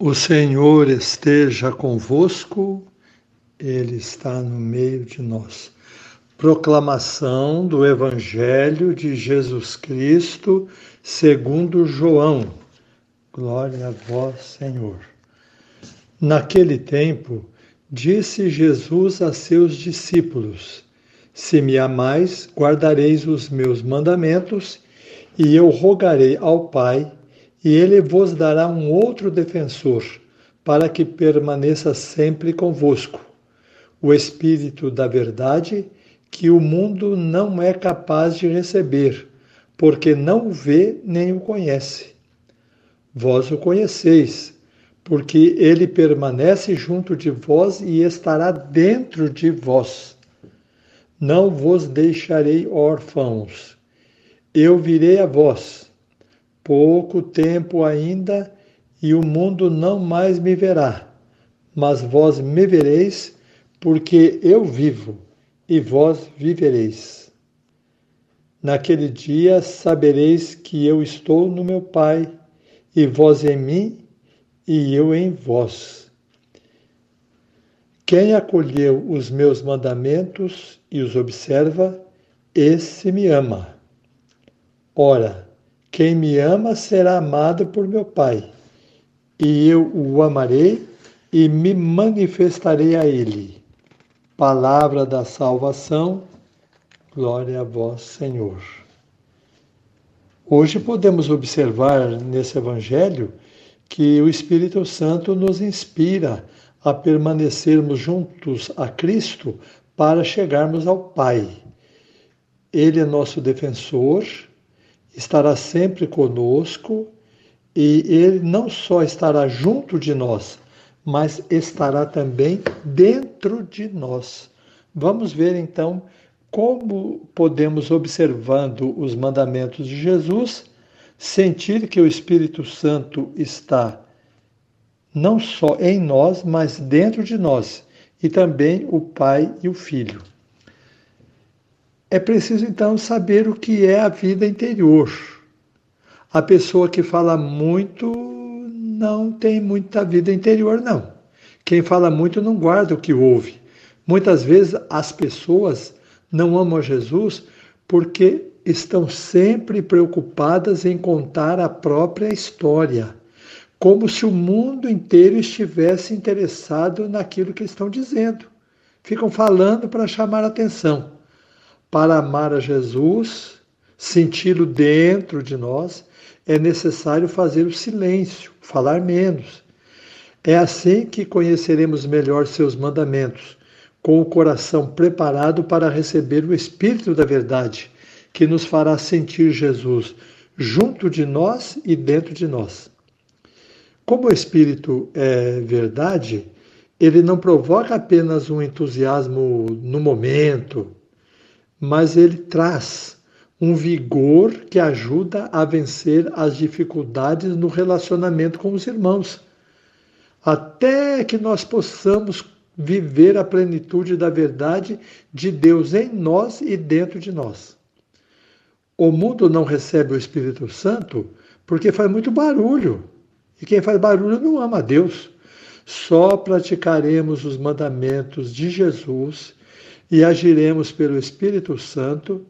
O Senhor esteja convosco, Ele está no meio de nós. Proclamação do Evangelho de Jesus Cristo, segundo João. Glória a vós, Senhor. Naquele tempo, disse Jesus a seus discípulos: Se me amais, guardareis os meus mandamentos, e eu rogarei ao Pai e ele vos dará um outro defensor, para que permaneça sempre convosco, o Espírito da Verdade, que o mundo não é capaz de receber, porque não o vê nem o conhece. Vós o conheceis, porque ele permanece junto de vós e estará dentro de vós. Não vos deixarei órfãos. Eu virei a vós pouco tempo ainda, e o mundo não mais me verá, mas vós me vereis, porque eu vivo, e vós vivereis. Naquele dia sabereis que eu estou no meu Pai, e vós em mim, e eu em vós. Quem acolheu os meus mandamentos e os observa, esse me ama. Ora, quem me ama será amado por meu Pai, e eu o amarei e me manifestarei a ele. Palavra da salvação, glória a vós, Senhor. Hoje podemos observar nesse Evangelho que o Espírito Santo nos inspira a permanecermos juntos a Cristo para chegarmos ao Pai. Ele é nosso defensor, estará sempre conosco e ele não só estará junto de nós, mas estará também dentro de nós. Vamos ver então como podemos, observando os mandamentos de Jesus, sentir que o Espírito Santo está não só em nós, mas dentro de nós, e também o Pai e o Filho. É preciso então saber o que é a vida interior. A pessoa que fala muito não tem muita vida interior, não. Quem fala muito não guarda o que ouve. Muitas vezes as pessoas não amam Jesus porque estão sempre preocupadas em contar a própria história, como se o mundo inteiro estivesse interessado naquilo que estão dizendo. Ficam falando para chamar atenção. Para amar a Jesus, senti-lo dentro de nós, é necessário fazer o silêncio, falar menos. É assim que conheceremos melhor seus mandamentos, com o coração preparado para receber o Espírito da Verdade, que nos fará sentir Jesus junto de nós e dentro de nós. Como o Espírito é verdade, ele não provoca apenas um entusiasmo no momento, mas ele traz um vigor que ajuda a vencer as dificuldades no relacionamento com os irmãos, até que nós possamos viver a plenitude da verdade de Deus em nós e dentro de nós. O mundo não recebe o Espírito Santo porque faz muito barulho. E quem faz barulho não ama a Deus. Só praticaremos os mandamentos de Jesus e agiremos pelo Espírito Santo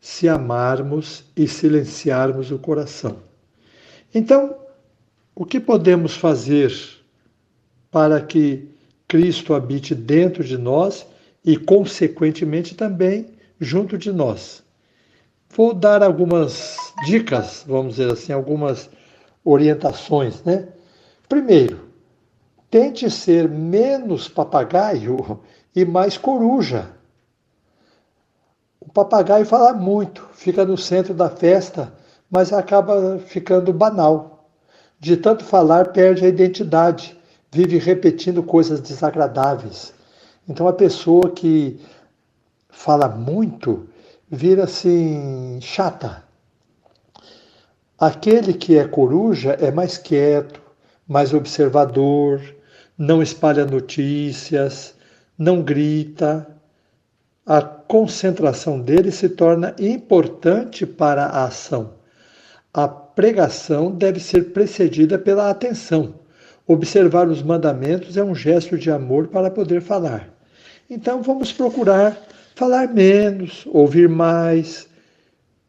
se amarmos e silenciarmos o coração. Então, o que podemos fazer para que Cristo habite dentro de nós e, consequentemente, também junto de nós? Vou dar algumas dicas, vamos dizer assim, algumas orientações, né? Primeiro, tente ser menos papagaio e mais coruja. O papagaio fala muito, fica no centro da festa, mas acaba ficando banal. De tanto falar, perde a identidade, vive repetindo coisas desagradáveis. Então, a pessoa que fala muito vira assim chata. Aquele que é coruja é mais quieto, mais observador, não espalha notícias, não grita, a concentração dele se torna importante para a ação. A pregação deve ser precedida pela atenção. Observar os mandamentos é um gesto de amor para poder falar. Então vamos procurar falar menos, ouvir mais,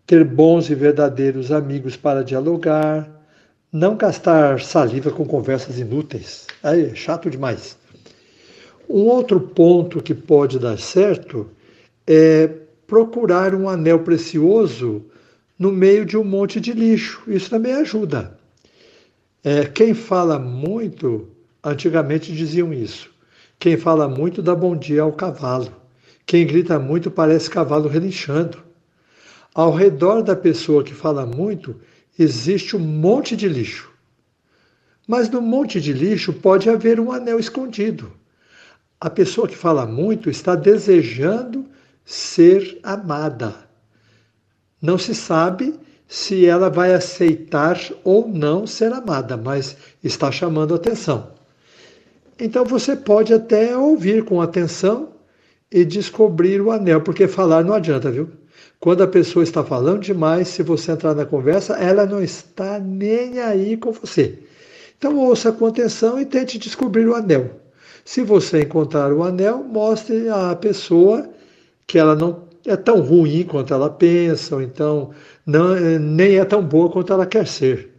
ter bons e verdadeiros amigos para dialogar, não gastar saliva com conversas inúteis. Aí é chato demais. Um outro ponto que pode dar certo é procurar um anel precioso no meio de um monte de lixo. Isso também ajuda. É, quem fala muito, antigamente diziam isso. Quem fala muito dá bom dia ao cavalo. Quem grita muito parece cavalo relinchando. Ao redor da pessoa que fala muito existe um monte de lixo. Mas no monte de lixo pode haver um anel escondido. A pessoa que fala muito está desejando ser amada. Não se sabe se ela vai aceitar ou não ser amada, mas está chamando atenção. Então você pode até ouvir com atenção e descobrir o anel, porque falar não adianta, viu? Quando a pessoa está falando demais, se você entrar na conversa, ela não está nem aí com você. Então ouça com atenção e tente descobrir o anel. Se você encontrar o anel, mostre à pessoa que ela não é tão ruim quanto ela pensa, ou então não, nem é tão boa quanto ela quer ser.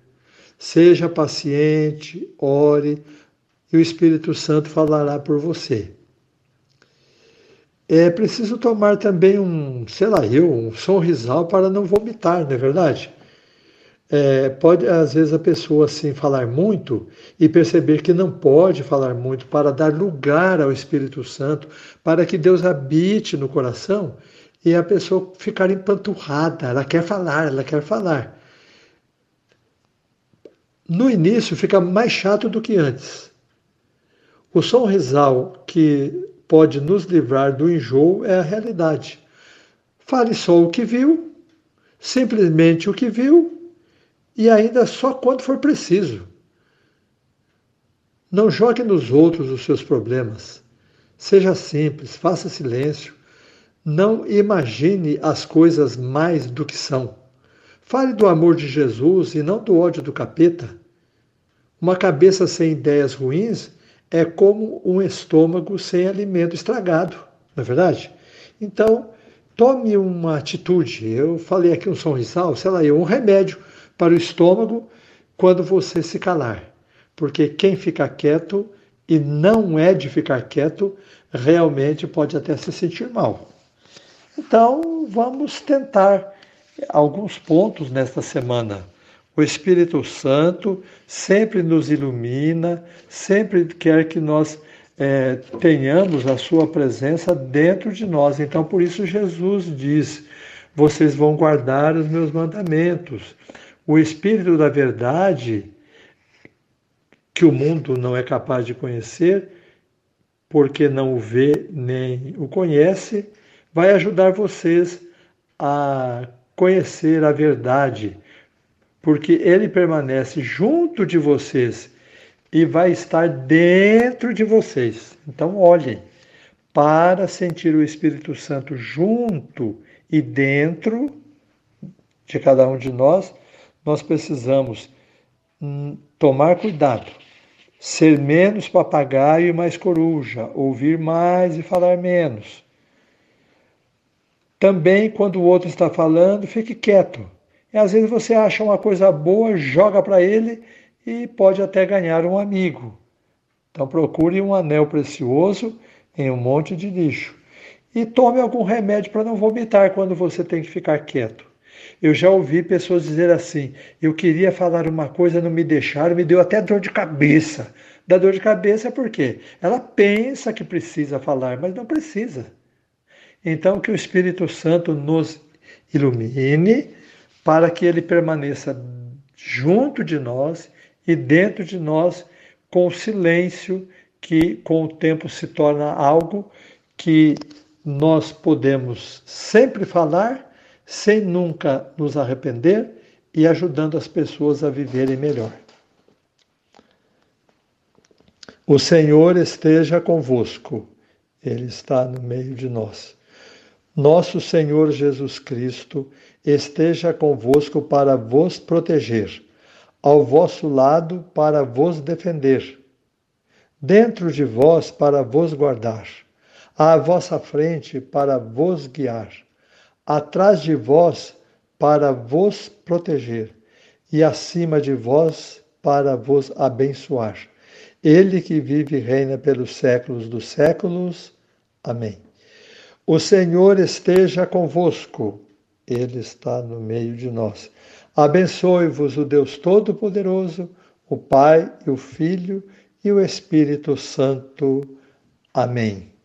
Seja paciente, ore, e o Espírito Santo falará por você. É preciso tomar também um, sei lá, eu, um sorrisal para não vomitar, não é verdade? É, pode, às vezes, a pessoa assim falar muito e perceber que não pode falar muito para dar lugar ao Espírito Santo, para que Deus habite no coração e a pessoa ficar empanturrada. Ela quer falar, ela quer falar. No início fica mais chato do que antes. O sonrisal que pode nos livrar do enjoo é a realidade. Fale só o que viu, simplesmente o que viu e ainda só quando for preciso. Não jogue nos outros os seus problemas. Seja simples, faça silêncio. Não imagine as coisas mais do que são. Fale do amor de Jesus e não do ódio do capeta. Uma cabeça sem ideias ruins é como um estômago sem alimento estragado, não é verdade? Então, tome uma atitude. Eu falei aqui um sorrisal, sei lá, um remédio para o estômago quando você se calar. Porque quem fica quieto e não é de ficar quieto, realmente pode até se sentir mal. Então, vamos tentar alguns pontos nesta semana. O Espírito Santo sempre nos ilumina, sempre quer que nós é, tenhamos a Sua presença dentro de nós. Então, por isso, Jesus diz: Vocês vão guardar os meus mandamentos o Espírito da Verdade, que o mundo não é capaz de conhecer, porque não o vê nem o conhece, vai ajudar vocês a conhecer a verdade, porque ele permanece junto de vocês e vai estar dentro de vocês. Então, olhem, para sentir o Espírito Santo junto e dentro de cada um de nós, nós precisamos hum, tomar cuidado, ser menos papagaio e mais coruja, ouvir mais e falar menos. Também, quando o outro está falando, fique quieto. E às vezes você acha uma coisa boa, joga para ele e pode até ganhar um amigo. Então procure um anel precioso em um monte de lixo. E tome algum remédio para não vomitar quando você tem que ficar quieto. Eu já ouvi pessoas dizer assim: eu queria falar uma coisa, não me deixaram, me deu até dor de cabeça. Da dor de cabeça por quê? Ela pensa que precisa falar, mas não precisa. Então, que o Espírito Santo nos ilumine para que ele permaneça junto de nós e dentro de nós com o silêncio que com o tempo se torna algo que nós podemos sempre falar sem nunca nos arrepender e ajudando as pessoas a viverem melhor. O Senhor esteja convosco, Ele está no meio de nós. Nosso Senhor Jesus Cristo esteja convosco para vos proteger, ao vosso lado para vos defender, dentro de vós para vos guardar, à vossa frente para vos guiar, atrás de vós para vos proteger e acima de vós para vos abençoar. Ele que vive e reina pelos séculos dos séculos. Amém. O Senhor esteja convosco. Ele está no meio de nós. Abençoe-vos o Deus Todo-Poderoso, o Pai e o Filho e o Espírito Santo. Amém.